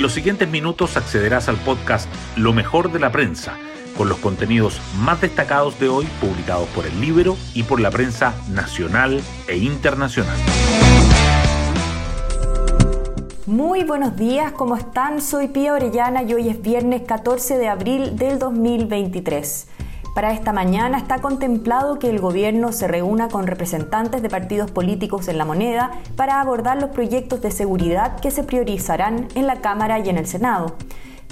En los siguientes minutos accederás al podcast Lo mejor de la prensa, con los contenidos más destacados de hoy publicados por el libro y por la prensa nacional e internacional. Muy buenos días, ¿cómo están? Soy Pía Orellana y hoy es viernes 14 de abril del 2023. Para esta mañana está contemplado que el gobierno se reúna con representantes de partidos políticos en la moneda para abordar los proyectos de seguridad que se priorizarán en la Cámara y en el Senado.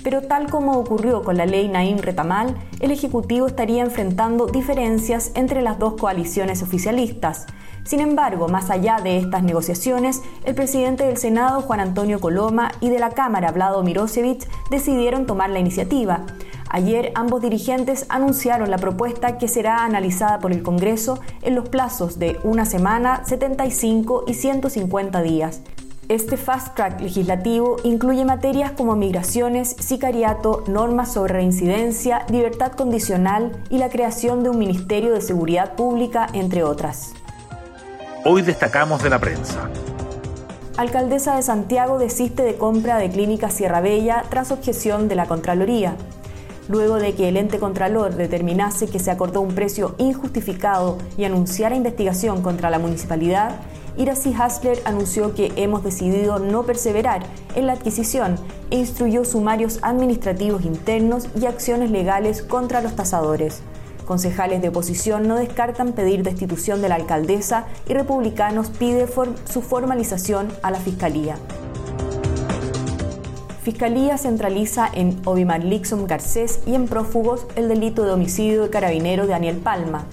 Pero tal como ocurrió con la ley Naim Retamal, el Ejecutivo estaría enfrentando diferencias entre las dos coaliciones oficialistas. Sin embargo, más allá de estas negociaciones, el presidente del Senado, Juan Antonio Coloma, y de la Cámara, Vlado Mirosevich, decidieron tomar la iniciativa. Ayer ambos dirigentes anunciaron la propuesta que será analizada por el Congreso en los plazos de una semana, 75 y 150 días. Este fast track legislativo incluye materias como migraciones, sicariato, normas sobre reincidencia, libertad condicional y la creación de un Ministerio de Seguridad Pública, entre otras. Hoy destacamos de la prensa. Alcaldesa de Santiago desiste de compra de Clínica Sierra Bella tras objeción de la Contraloría luego de que el ente contralor determinase que se acordó un precio injustificado y anunciara investigación contra la municipalidad, Iracy Hasler anunció que hemos decidido no perseverar en la adquisición e instruyó sumarios administrativos internos y acciones legales contra los tasadores. Concejales de oposición no descartan pedir destitución de la alcaldesa y republicanos pide su formalización a la Fiscalía. Fiscalía centraliza en Obimar Lixon Garcés y en prófugos el delito de homicidio de carabinero de Daniel Palma.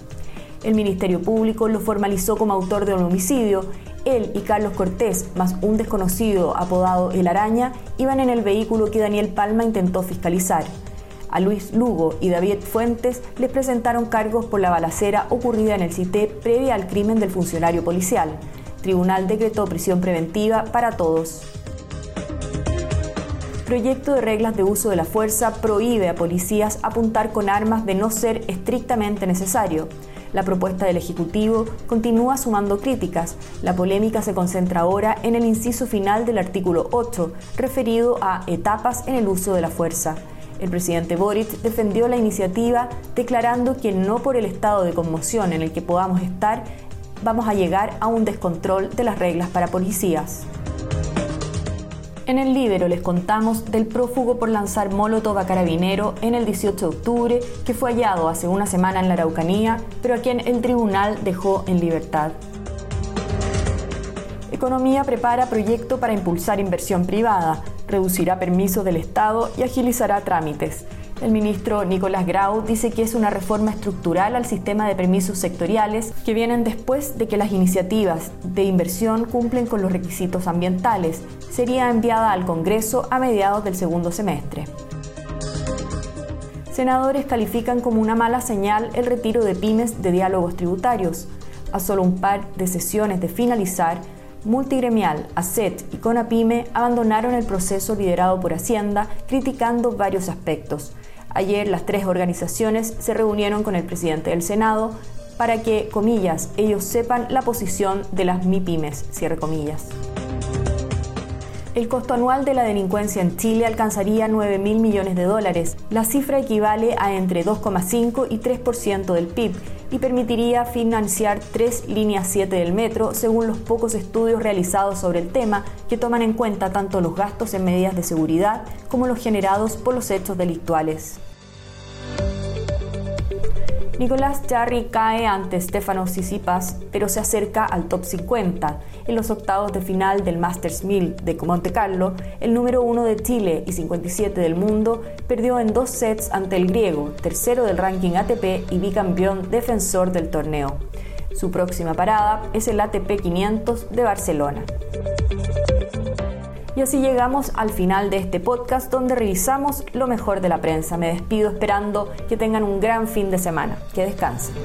El Ministerio Público lo formalizó como autor de un homicidio. Él y Carlos Cortés, más un desconocido apodado El Araña, iban en el vehículo que Daniel Palma intentó fiscalizar. A Luis Lugo y David Fuentes les presentaron cargos por la balacera ocurrida en el CITE previa al crimen del funcionario policial. Tribunal decretó prisión preventiva para todos proyecto de reglas de uso de la fuerza prohíbe a policías apuntar con armas de no ser estrictamente necesario. La propuesta del Ejecutivo continúa sumando críticas. La polémica se concentra ahora en el inciso final del artículo 8, referido a etapas en el uso de la fuerza. El presidente Boric defendió la iniciativa declarando que no por el estado de conmoción en el que podamos estar vamos a llegar a un descontrol de las reglas para policías. En el libro les contamos del prófugo por lanzar molotov a carabinero en el 18 de octubre, que fue hallado hace una semana en la Araucanía, pero a quien el tribunal dejó en libertad. Economía prepara proyecto para impulsar inversión privada, reducirá permisos del Estado y agilizará trámites. El ministro Nicolás Grau dice que es una reforma estructural al sistema de permisos sectoriales que vienen después de que las iniciativas de inversión cumplen con los requisitos ambientales. Sería enviada al Congreso a mediados del segundo semestre. Senadores califican como una mala señal el retiro de pymes de diálogos tributarios. A solo un par de sesiones de finalizar, Multigremial, ACET y CONAPYME abandonaron el proceso liderado por Hacienda, criticando varios aspectos. Ayer las tres organizaciones se reunieron con el presidente del Senado para que, comillas, ellos sepan la posición de las MIPYMES, cierre comillas. El costo anual de la delincuencia en Chile alcanzaría 9 mil millones de dólares. La cifra equivale a entre 2,5 y 3% del PIB y permitiría financiar tres líneas 7 del metro, según los pocos estudios realizados sobre el tema, que toman en cuenta tanto los gastos en medidas de seguridad como los generados por los hechos delictuales. Nicolás Jarry cae ante Stefano Sisipas, pero se acerca al top 50. En los octavos de final del Masters 1000 de Monte Carlo, el número 1 de Chile y 57 del mundo perdió en dos sets ante el griego, tercero del ranking ATP y bicampeón defensor del torneo. Su próxima parada es el ATP 500 de Barcelona. Y así llegamos al final de este podcast donde revisamos lo mejor de la prensa. Me despido esperando que tengan un gran fin de semana. Que descansen.